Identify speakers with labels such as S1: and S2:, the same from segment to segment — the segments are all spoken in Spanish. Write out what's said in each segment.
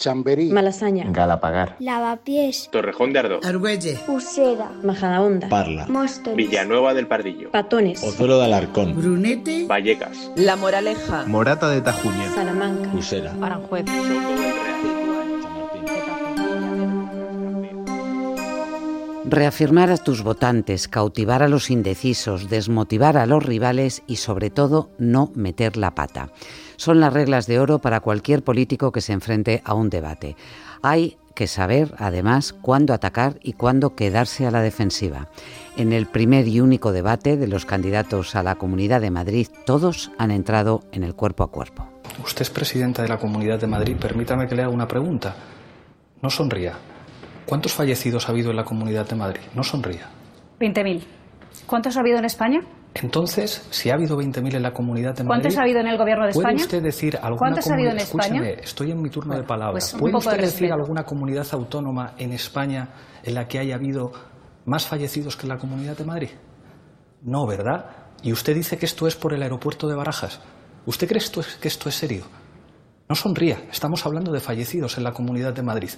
S1: Chamberí,
S2: Malasaña,
S3: Galapagar,
S4: Lavapiés,
S5: Torrejón de Ardoz,
S6: Argüelle,
S4: Usera,
S2: Majadahonda,
S3: Parla,
S4: Móstoles,
S5: Villanueva del Pardillo,
S2: Patones,
S3: Ozuelo de Alarcón,
S6: Brunete,
S5: Vallecas,
S7: La Moraleja,
S3: Morata de Tajuña,
S2: Salamanca,
S3: Usera,
S7: Aranjuez.
S5: Soto del Real.
S8: Reafirmar a tus votantes, cautivar a los indecisos, desmotivar a los rivales y sobre todo no meter la pata. Son las reglas de oro para cualquier político que se enfrente a un debate. Hay que saber, además, cuándo atacar y cuándo quedarse a la defensiva. En el primer y único debate de los candidatos a la Comunidad de Madrid, todos han entrado en el cuerpo a cuerpo.
S9: Usted es presidenta de la Comunidad de Madrid. Permítame que le haga una pregunta. No sonría. ¿Cuántos fallecidos ha habido en la Comunidad de Madrid? No sonría.
S10: 20.000. ¿Cuántos ha habido en España?
S9: Entonces, si ha habido 20.000 en la Comunidad de Madrid...
S10: ¿Cuántos ha habido en el gobierno de
S9: ¿Puede
S10: España?
S9: usted decir alguna
S10: ¿Cuántos ha habido en España?
S9: Escúcheme, estoy en mi turno de palabra.
S10: pues un
S9: ¿Puede
S10: de
S9: usted decir alguna comunidad autónoma en España en la que haya habido más fallecidos que en la Comunidad de Madrid? No, ¿verdad? Y usted dice que esto es por el aeropuerto de Barajas. ¿Usted cree esto es- que esto es serio? No sonría, estamos hablando de fallecidos en la Comunidad de Madrid.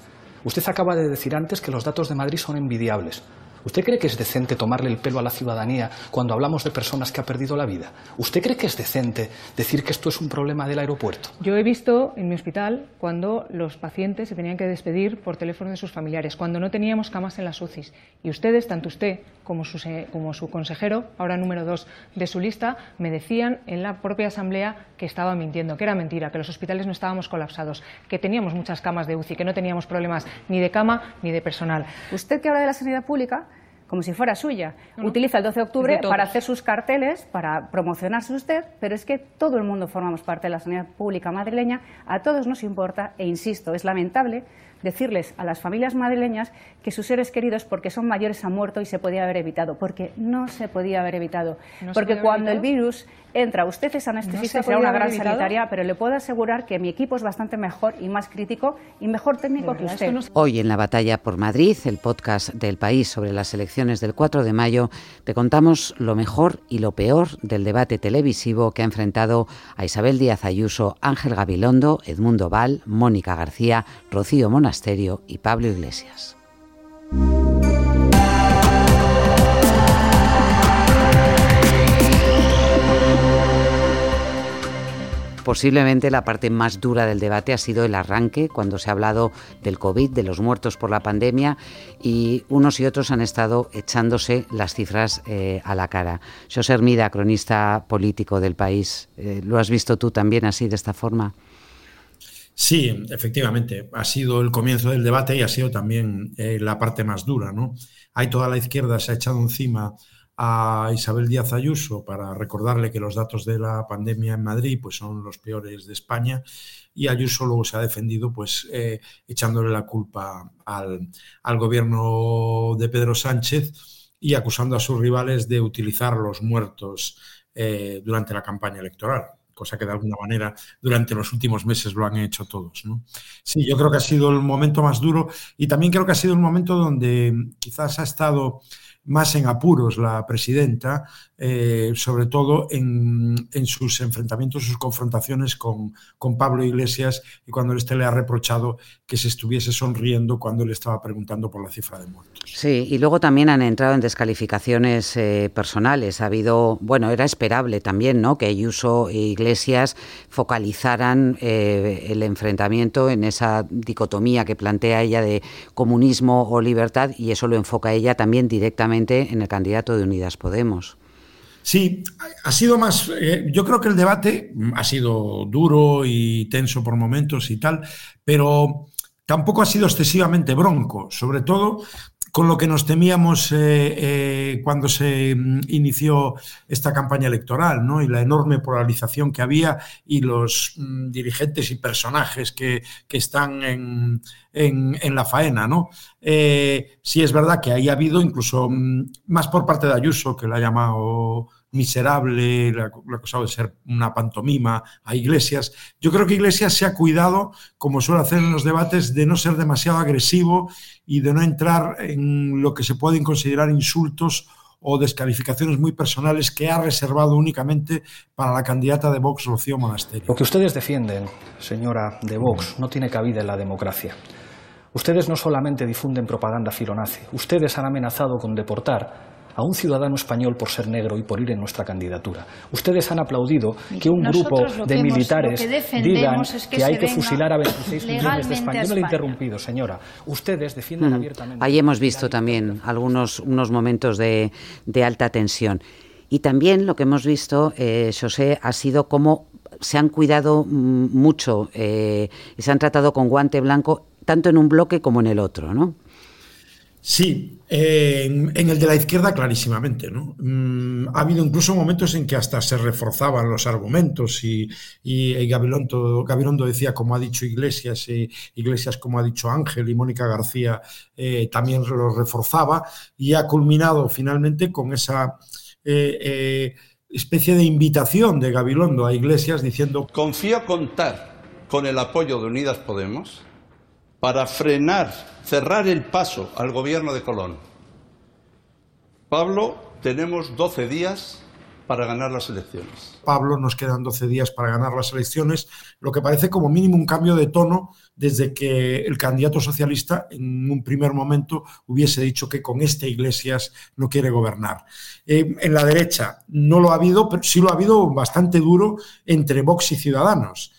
S9: Usted acaba de decir antes que los datos de Madrid son envidiables. ¿Usted cree que es decente tomarle el pelo a la ciudadanía cuando hablamos de personas que ha perdido la vida? ¿Usted cree que es decente decir que esto es un problema del aeropuerto?
S11: Yo he visto en mi hospital cuando los pacientes se tenían que despedir por teléfono de sus familiares, cuando no teníamos camas en las UCIs. Y ustedes, tanto usted como su, como su consejero, ahora número dos de su lista, me decían en la propia asamblea que estaba mintiendo, que era mentira, que los hospitales no estábamos colapsados, que teníamos muchas camas de UCI, que no teníamos problemas ni de cama ni de personal.
S10: Usted que habla de la sanidad pública como si fuera suya.
S11: No.
S10: Utiliza el 12 de octubre
S11: de
S10: para hacer sus carteles, para promocionarse usted, pero es que todo el mundo formamos parte de la sanidad pública madrileña, a todos nos importa e insisto, es lamentable decirles a las familias madrileñas que sus seres queridos porque son mayores han muerto y se podía haber evitado, porque no se podía haber evitado,
S11: ¿No se
S10: porque cuando el virus entra, usted es anestesista
S11: ¿No
S10: será una gran
S11: evitado?
S10: sanitaria, pero le puedo asegurar que mi equipo es bastante mejor y más crítico y mejor técnico que usted.
S11: esto no se-
S8: Hoy en la batalla por Madrid, el podcast del país sobre las elecciones del 4 de mayo, te contamos lo mejor y lo peor del debate televisivo que ha enfrentado a Isabel Díaz Ayuso, Ángel Gabilondo, Edmundo Val, Mónica García, Rocío Y Pablo Iglesias. Posiblemente la parte más dura del debate ha sido el arranque, cuando se ha hablado del COVID, de los muertos por la pandemia, y unos y otros han estado echándose las cifras eh, a la cara. José Hermida, cronista político del país, eh, ¿lo has visto tú también así, de esta forma?
S12: Sí, efectivamente, ha sido el comienzo del debate y ha sido también eh, la parte más dura, ¿no? Hay toda la izquierda se ha echado encima a Isabel Díaz Ayuso para recordarle que los datos de la pandemia en Madrid pues, son los peores de España y Ayuso luego se ha defendido pues eh, echándole la culpa al, al gobierno de Pedro Sánchez y acusando a sus rivales de utilizar los muertos eh, durante la campaña electoral cosa que de alguna manera durante los últimos meses lo han hecho todos. Sí, yo creo que ha sido el momento más duro y también creo que ha sido el momento donde quizás ha estado más en apuros la presidenta, eh, sobre todo en, en, sus enfrentamientos, sus confrontaciones con, con, Pablo Iglesias y cuando este le ha reprochado que se estuviese sonriendo cuando le estaba preguntando por la cifra de muertos.
S8: Sí, y luego también han entrado en descalificaciones eh, personales. Ha habido, bueno, era esperable también, ¿no? Que Ayuso e Iglesias focalizaran eh, el enfrentamiento en esa dicotomía que plantea ella de comunismo o libertad y eso lo enfoca ella también directamente en el candidato de Unidas Podemos.
S12: Sí, ha sido más. Eh, yo creo que el debate ha sido duro y tenso por momentos y tal, pero tampoco ha sido excesivamente bronco, sobre todo con lo que nos temíamos eh, eh, cuando se inició esta campaña electoral, ¿no? Y la enorme polarización que había y los mm, dirigentes y personajes que, que están en, en, en, la faena, ¿no? Eh, sí es verdad que ahí ha habido incluso mm, más por parte de Ayuso, que la ha llamado miserable, ha acusado de ser una pantomima a Iglesias. Yo creo que Iglesias se ha cuidado, como suele hacer en los debates, de no ser demasiado agresivo y de no entrar en lo que se pueden considerar insultos o descalificaciones muy personales que ha reservado únicamente para la candidata de Vox, Rocío Monasterio.
S9: Lo que ustedes defienden, señora de Vox, no tiene cabida en la democracia. Ustedes no solamente difunden propaganda filonazi, ustedes han amenazado con deportar a un ciudadano español por ser negro y por ir en nuestra candidatura. Ustedes han aplaudido que un grupo de militares digan que, hay que fusilar a 26 millones de españoles. Yo no le he interrumpido, señora. Ustedes defienden mm. abiertamente.
S8: Ahí hemos visto también algunos unos momentos de, alta tensión. Y también lo que hemos visto, eh, José, ha sido cómo se han cuidado mm, mucho eh, y se han tratado con guante blanco tanto en un bloque como en el otro, ¿no?
S12: Sí, en, el de la izquierda clarísimamente. ¿no? Mm, ha habido incluso momentos en que hasta se reforzaban los argumentos y, y, Gabilondo, decía, como ha dicho Iglesias, y Iglesias como ha dicho Ángel y Mónica García eh, también lo reforzaba y ha culminado finalmente con esa eh, eh, especie de invitación de Gabilondo a Iglesias diciendo...
S1: Confío contar con el apoyo de Unidas Podemos para frenar, cerrar el paso al gobierno de Colón. Pablo, tenemos 12 días para ganar las elecciones.
S12: Pablo, nos quedan 12 días para ganar las elecciones, lo que parece como mínimo un cambio de tono desde que el candidato socialista en un primer momento hubiese dicho que con este Iglesias no quiere gobernar. Eh, en la derecha no lo ha habido, pero sí lo ha habido bastante duro entre Vox y Ciudadanos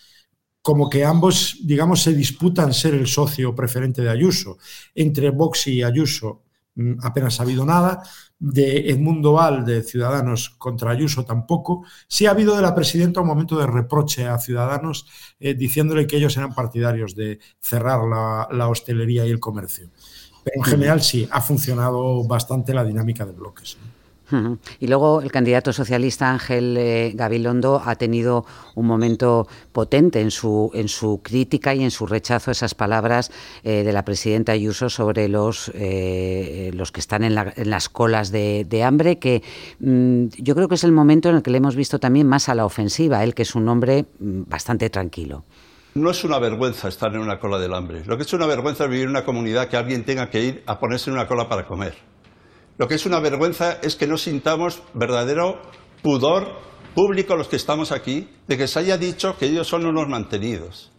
S12: como que ambos, digamos, se disputan ser el socio preferente de Ayuso. Entre Vox y Ayuso mm, apenas ha habido nada. De Edmundo Val, de Ciudadanos, contra Ayuso tampoco. Sí ha habido de la presidenta un momento de reproche a Ciudadanos, eh, diciéndole que ellos eran partidarios de cerrar la, hostelería y el comercio. Pero en general sí, ha funcionado bastante la dinámica de bloques.
S8: Y luego el candidato socialista Ángel eh, Gabilondo ha tenido un momento potente en su, en su crítica y en su rechazo a esas palabras eh, de la presidenta Ayuso sobre los, eh, los que están en, las colas de, hambre, que mm, yo creo que es el momento en el que le hemos visto también más a la ofensiva, él que es un hombre mm, bastante tranquilo.
S1: No es una vergüenza estar en una cola del hambre. Lo que es una vergüenza es vivir en una comunidad que alguien tenga que ir a ponerse en una cola para comer. Lo que es una vergüenza es que no sintamos verdadero pudor público los que estamos aquí de que se haya dicho que ellos son unos mantenidos.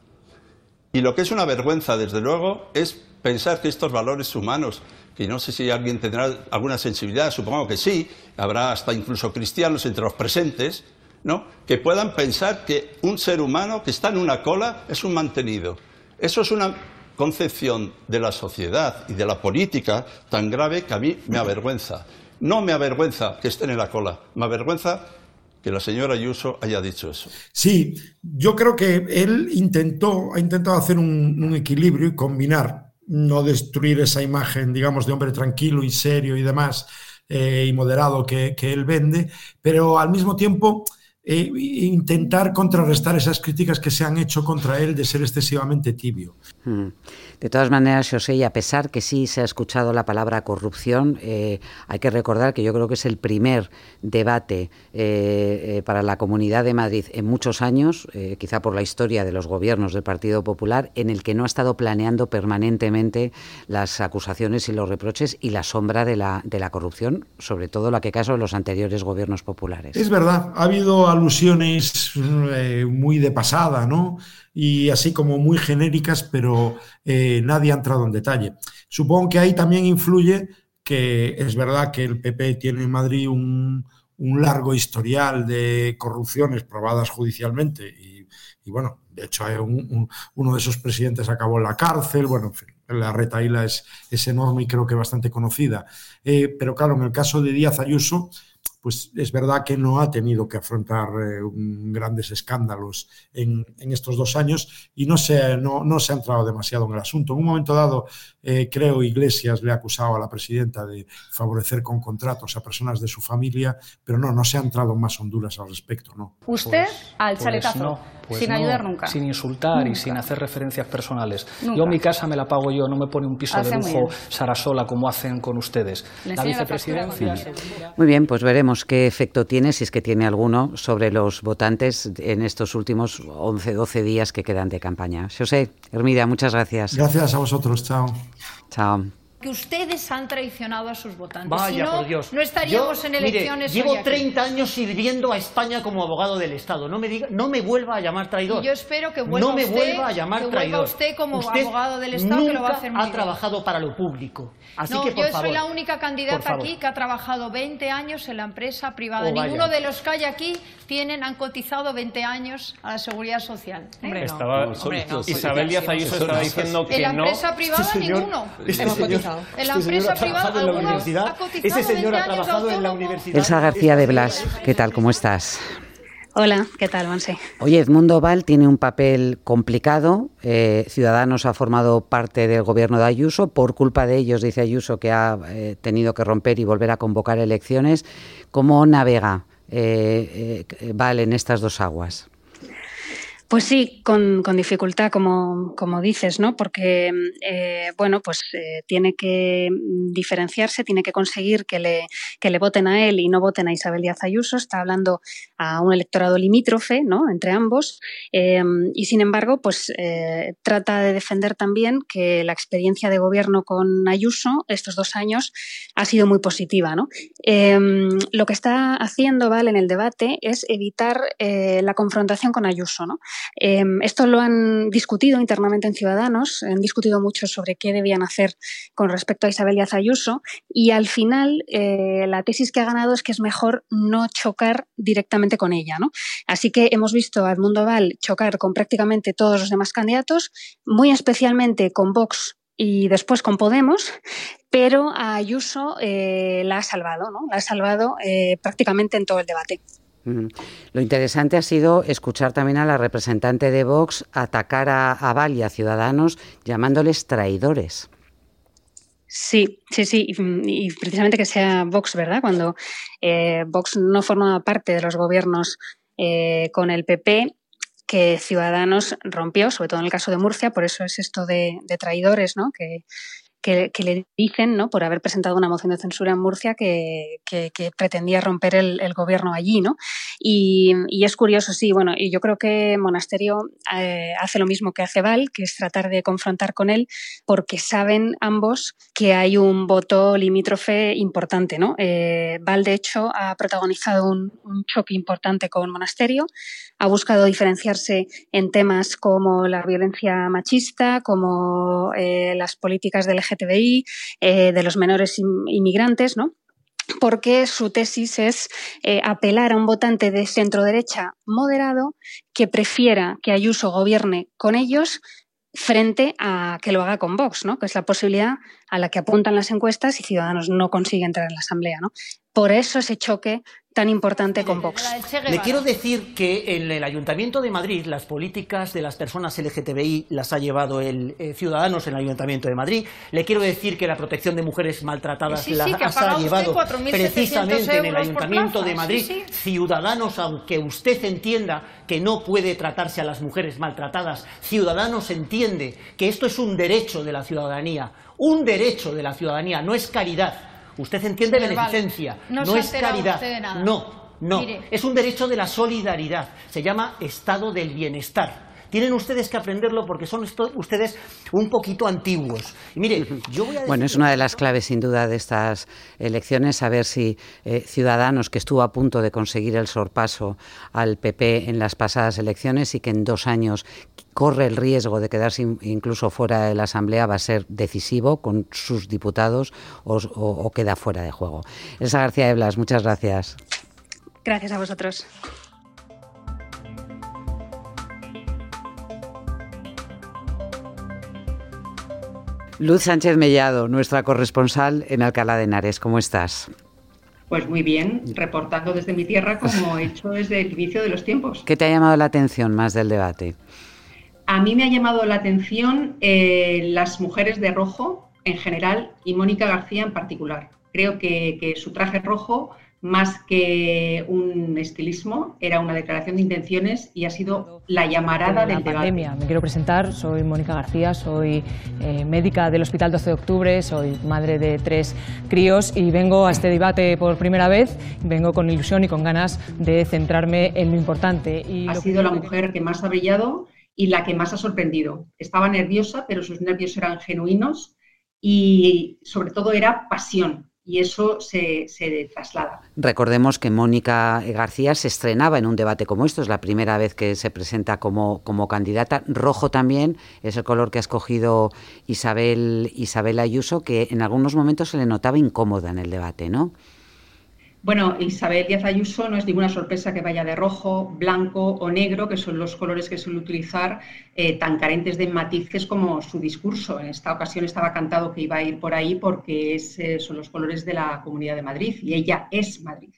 S1: Y lo que es una vergüenza, desde luego, es pensar que estos valores humanos, que no sé si alguien tendrá alguna sensibilidad, supongo que sí, habrá hasta incluso cristianos entre los presentes, ¿no? que puedan pensar que un ser humano que está en una cola es un mantenido. Eso es una concepción de la sociedad y de la política tan grave que a mí me avergüenza. No me avergüenza que estén en la cola, me avergüenza que la señora Ayuso haya dicho eso.
S12: Sí, yo creo que él intentó, ha intentado hacer un, equilibrio y combinar, no destruir esa imagen, digamos, de hombre tranquilo y serio y demás, eh, y moderado que, que él vende, pero al mismo tiempo e intentar contrarrestar esas críticas que se han hecho contra él de ser excesivamente tibio.
S8: Hmm. De todas maneras, José, y a pesar que sí se ha escuchado la palabra corrupción, eh, hay que recordar que yo creo que es el primer debate eh, para la Comunidad de Madrid en muchos años, quizá por la historia de los gobiernos del Partido Popular, en el que no ha estado planeando permanentemente las acusaciones y los reproches y la sombra de la, de la corrupción, sobre todo la que caso de los anteriores gobiernos populares.
S12: Es verdad, ha habido alusiones eh, muy de pasada, ¿no? Y así como muy genéricas, pero eh, nadie ha entrado en detalle. Supongo que ahí también influye que es verdad que el PP tiene en Madrid un, largo historial de corrupciones probadas judicialmente y, bueno, de hecho uno de esos presidentes acabó en la cárcel, bueno, en fin, la retaíla es, es enorme y creo que bastante conocida. Eh, pero claro, en el caso de Díaz Ayuso, pues es verdad que no ha tenido que afrontar eh, grandes escándalos en, estos dos años y no se, no, se ha entrado demasiado en el asunto. En un momento dado, eh, creo, Iglesias le ha acusado a la presidenta de favorecer con contratos a personas de su familia, pero no, no se ha entrado más Honduras al respecto. ¿no?
S10: Usted pues, al pues chaletazo, pues sin ayudar nunca.
S9: Sin insultar y sin hacer referencias personales. Yo mi casa me la pago yo, no me pone un piso de lujo Sarasola como hacen con ustedes. La vicepresidencia...
S8: Muy bien, pues veremos qué efecto tiene, si es que tiene alguno, sobre los votantes en estos últimos 11, 12 días que quedan de campaña. José, Hermida, muchas gracias.
S12: Gracias a vosotros, chao.
S8: Chao.
S2: Porque ustedes han traicionado a sus votantes.
S4: Vaya,
S2: si no,
S4: por Dios.
S2: no estaríamos
S4: Yo,
S2: en elecciones.
S4: Mire, llevo
S2: hoy aquí.
S4: 30 años sirviendo a España como abogado del Estado. No me diga, no me vuelva a llamar traidor.
S2: Y yo espero que vuelva
S4: no me
S2: usted-
S4: vuelva a llamar
S2: que vuelva
S4: traidor.
S2: usted como
S4: Usted
S2: abogado del Estado que lo va a
S4: nunca
S2: hacer muy
S4: ha trabajado para lo público. Así
S2: no,
S4: que por
S2: yo
S4: favor.
S2: soy la única candidata aquí que ha trabajado 20 años en la empresa privada.
S4: Oh.
S2: Ninguno de los que hay aquí tienen, han cotizado 20 años a la seguridad social. ¿eh?
S11: Hombre, no.
S6: Estaba,
S11: Hombre, no.
S6: Isabel Díaz Ayuso estaba diciendo que
S2: En la
S6: no.
S2: empresa privada
S4: Este
S2: ninguno.
S4: este
S11: Hemos
S4: señor-
S11: cotizado.
S2: En la
S4: este señor
S2: empresa privada
S4: en la universidad. Ese señor
S2: 20
S4: ha trabajado en la universidad.
S8: Elsa García de Blas, ¿qué tal? ¿Cómo estás?
S7: Hola, ¿qué tal, Monse?
S8: Oye, Edmundo Val tiene un papel complicado. Eh, Ciudadanos ha formado parte del gobierno de Ayuso. Por culpa de ellos, dice Ayuso, que ha eh, tenido que romper y volver a convocar elecciones. ¿Cómo navega eh, eh, Val en estas dos aguas?
S7: Pues sí, con, con dificultad, como, como dices, ¿no? Porque, eh, bueno, pues eh, tiene que diferenciarse, tiene que conseguir que le, que le voten a él y no voten a Isabel Díaz Ayuso. Está hablando a un electorado limítrofe, ¿no? Entre ambos. Eh, y sin embargo, pues eh, trata de defender también que la experiencia de gobierno con Ayuso estos dos años ha sido muy positiva, ¿no? Eh, lo que está haciendo Val en el debate es evitar eh, la confrontación con Ayuso, ¿no? Eh, esto lo han discutido internamente en Ciudadanos, han discutido mucho sobre qué debían hacer con respecto a Isabel Díaz Ayuso y al final eh, la tesis que ha ganado es que es mejor no chocar directamente con ella. ¿no? Así que hemos visto a Edmundo Val chocar con prácticamente todos los demás candidatos, muy especialmente con Vox y después con Podemos, pero a Ayuso eh, la ha salvado, ¿no? la ha salvado eh, prácticamente en todo el debate.
S8: Mm. Lo interesante ha sido escuchar también a la representante de Vox atacar a, a Val y a Ciudadanos llamándoles traidores.
S7: Sí, sí, sí, y, y precisamente que sea Vox, ¿verdad? Cuando eh, Vox no formaba parte de los gobiernos eh, con el PP, que Ciudadanos rompió, sobre todo en el caso de Murcia, por eso es esto de, de traidores, ¿no? Que, que, que, le dicen, ¿no? por haber presentado una moción de censura en Murcia que, que, que pretendía romper el, el, gobierno allí. ¿no? Y, y, es curioso, sí, bueno, y yo creo que Monasterio eh, hace lo mismo que hace Val, que es tratar de confrontar con él, porque saben ambos que hay un voto limítrofe importante. ¿no? Eh, Val, de hecho, ha protagonizado un, un choque importante con Monasterio, ha buscado diferenciarse en temas como la violencia machista, como eh, las políticas del LGTBI, eh, de los menores inmigrantes, ¿no? porque su tesis es eh, apelar a un votante de centro derecha moderado que prefiera que Ayuso gobierne con ellos frente a que lo haga con Vox, ¿no? que es la posibilidad a la que apuntan las encuestas y Ciudadanos no consigue entrar en la Asamblea. ¿no? Por eso ese choque tan importante con Vox.
S4: Le quiero decir que en el Ayuntamiento de Madrid las políticas de las personas LGTBI las ha llevado el eh, Ciudadanos en el Ayuntamiento de Madrid. Le quiero decir que la protección de mujeres maltratadas
S2: sí,
S4: las
S2: sí,
S4: ha llevado precisamente en el Ayuntamiento de Madrid.
S2: Sí,
S4: Ciudadanos, aunque usted entienda que no puede tratarse a las mujeres maltratadas, Ciudadanos entiende que esto es un derecho de la ciudadanía, un derecho de la ciudadanía, no es caridad. Usted entiende
S2: Señor
S4: beneficencia,
S2: Val, no,
S4: es caridad.
S2: usted de nada.
S4: No, no.
S2: Mire.
S4: Es un derecho de la solidaridad. Se llama estado del bienestar. Tienen ustedes que aprenderlo porque son ustedes un poquito antiguos. Y mire, yo voy a
S8: Bueno, es una de las claves sin duda de estas elecciones, saber si eh, Ciudadanos, que estuvo a punto de conseguir el sorpaso al PP en las pasadas elecciones y que en dos años corre el riesgo de quedarse incluso fuera de la Asamblea, va a ser decisivo con sus diputados o, o, o queda fuera de juego. Elsa García de Blas, muchas gracias.
S7: Gracias a vosotros.
S8: Luz Sánchez Mellado, nuestra corresponsal en Alcalá de Henares, ¿cómo estás?
S13: Pues muy bien, reportando desde mi tierra como he hecho desde el inicio de los tiempos.
S8: ¿Qué te ha llamado la atención más del debate?
S13: A mí me ha llamado la atención eh, las mujeres de rojo en general y Mónica García en particular. Creo que, que su traje rojo más que un estilismo, era una declaración de intenciones y ha sido la llamarada
S11: de
S13: del
S11: la pandemia.
S13: debate.
S11: Me quiero presentar, soy Mónica García, soy eh, médica del Hospital 12 de Octubre, soy madre de tres críos y vengo a este debate por primera vez, vengo con ilusión y con ganas de centrarme en lo importante. Y
S13: ha
S11: lo
S13: sido la mujer que más ha brillado y la que más ha sorprendido. Estaba nerviosa, pero sus nervios eran genuinos y sobre todo era pasión y eso se, traslada.
S8: Recordemos que Mónica García se estrenaba en un debate como esto, es la primera vez que se presenta como, como candidata. Rojo también es el color que ha escogido Isabel, Isabel Ayuso, que en algunos momentos se le notaba incómoda en el debate, ¿no?
S13: Bueno, Isabel Díaz Ayuso no es ninguna sorpresa que vaya de rojo, blanco o negro, que son los colores que suele utilizar, eh, tan carentes de matices como su discurso. En esta ocasión estaba cantado que iba a ir por ahí porque eh, son los colores de la Comunidad de Madrid y ella es Madrid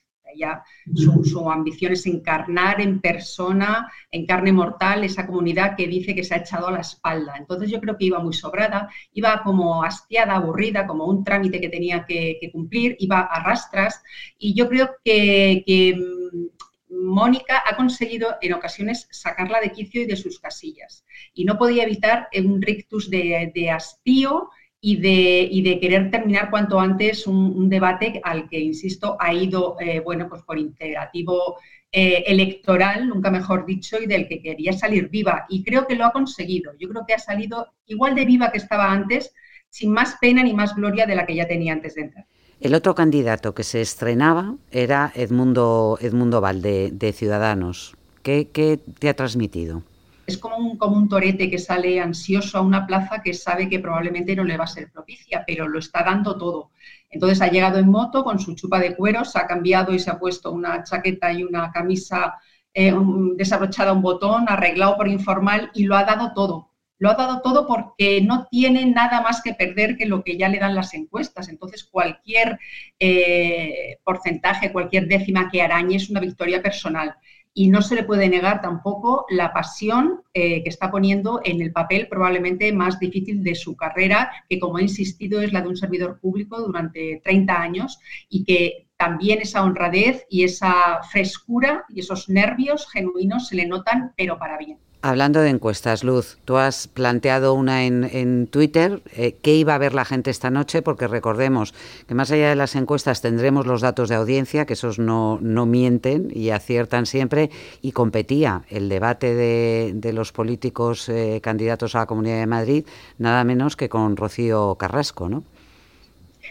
S13: su, ambición es encarnar en persona, en carne mortal, esa comunidad que dice que se ha echado a la espalda. Entonces yo creo que iba muy sobrada, iba como hastiada, aburrida, como un trámite que tenía que, cumplir, iba a rastras y yo creo que, mm, Mónica ha conseguido en ocasiones sacarla de quicio y de sus casillas. Y no podía evitar un rictus de, de hastío y de, y de querer terminar cuanto antes un, debate al que, insisto, ha ido, eh, bueno, pues por integrativo eh, electoral, nunca mejor dicho, y del que quería salir viva. Y creo que lo ha conseguido. Yo creo que ha salido igual de viva que estaba antes, sin más pena ni más gloria de la que ya tenía antes de entrar.
S8: El otro candidato que se estrenaba era Edmundo, Edmundo Valde, de Ciudadanos. ¿Qué, qué te ha transmitido?
S13: Es como un, como un torete que sale ansioso a una plaza que sabe que probablemente no le va a ser propicia, pero lo está dando todo. Entonces ha llegado en moto con su chupa de cuero, se ha cambiado y se ha puesto una chaqueta y una camisa eh, desabrochada un botón, arreglado por informal y lo ha dado todo. Lo ha dado todo porque no tiene nada más que perder que lo que ya le dan las encuestas. Entonces, cualquier eh, porcentaje, cualquier décima que arañe es una victoria personal y no se le puede negar tampoco la pasión eh, que está poniendo en el papel probablemente más difícil de su carrera, que como he insistido es la de un servidor público durante 30 años y que también esa honradez y esa frescura y esos nervios genuinos se le notan, pero para bien.
S8: Hablando de encuestas, Luz, tú has planteado una en, Twitter. Eh, ¿Qué iba a ver la gente esta noche? Porque recordemos que más allá de las encuestas tendremos los datos de audiencia, que esos no, no mienten y aciertan siempre, y competía el debate de, los políticos eh, candidatos a la Comunidad de Madrid, nada menos que con Rocío Carrasco, ¿no?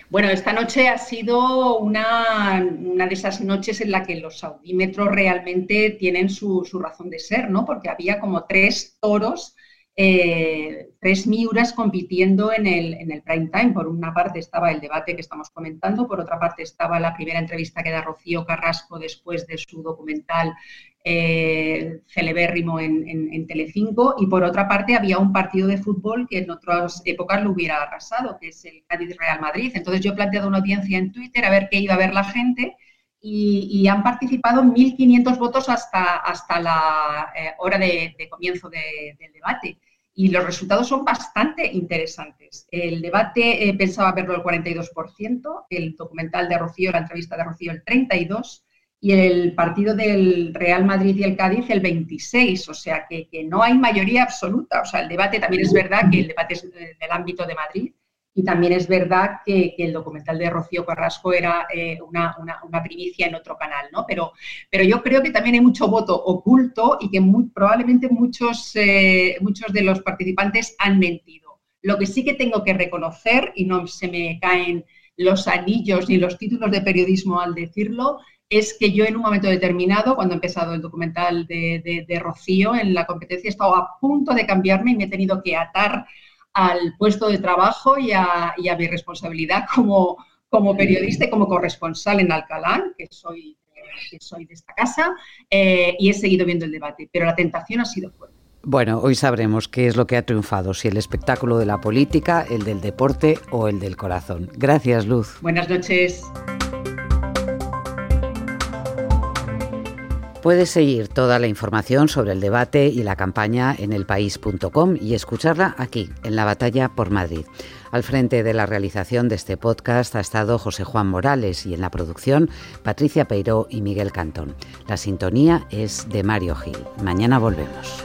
S13: Bueno, esta noche ha sido una, de esas noches en la que los audímetros realmente tienen su, razón de ser, ¿no? Porque había como tres toros, eh, tres miuras compitiendo en el, en el prime time. Por una parte estaba el debate que estamos comentando, por otra parte estaba la primera entrevista que da Rocío Carrasco después de su documental eh, celebérrimo en, Telecinco y por otra parte había un partido de fútbol que en otras épocas lo hubiera arrasado, que es el Cádiz Real Madrid. Entonces yo he planteado una audiencia en Twitter a ver qué iba a ver la gente y, han participado 1.500 votos hasta, hasta la eh, hora de, comienzo del debate. Y los resultados son bastante interesantes. El debate eh, pensaba verlo el 42%, el documental de Rocío, la entrevista de Rocío el 32%, y el partido del Real Madrid y el Cádiz el 26, o sea que, no hay mayoría absoluta. O sea, el debate también es verdad que el debate es del ámbito de Madrid y también es verdad que, el documental de Rocío Carrasco era eh, una, primicia en otro canal, ¿no? Pero, pero yo creo que también hay mucho voto oculto y que probablemente muchos, eh, muchos de los participantes han mentido. Lo que sí que tengo que reconocer, y no se me caen los anillos ni los títulos de periodismo al decirlo, es que yo en un momento determinado, cuando he empezado el documental de, Rocío en la competencia, he estado a punto de cambiarme y me he tenido que atar al puesto de trabajo y a, mi responsabilidad como, como periodista y como corresponsal en Alcalá, que soy, soy de esta casa, eh, y he seguido viendo el debate, pero la tentación ha sido fuerte.
S8: Bueno, hoy sabremos qué es lo que ha triunfado, si el espectáculo de la política, el del deporte o el del corazón. Gracias, Luz.
S13: Buenas noches.
S8: Puedes seguir toda la información sobre el debate y la campaña en elpaís.com y escucharla aquí, en la batalla por Madrid. Al frente de la realización de este podcast ha estado José Juan Morales y en la producción Patricia Peiró y Miguel Cantón. La sintonía es de Mario Gil. Mañana volvemos.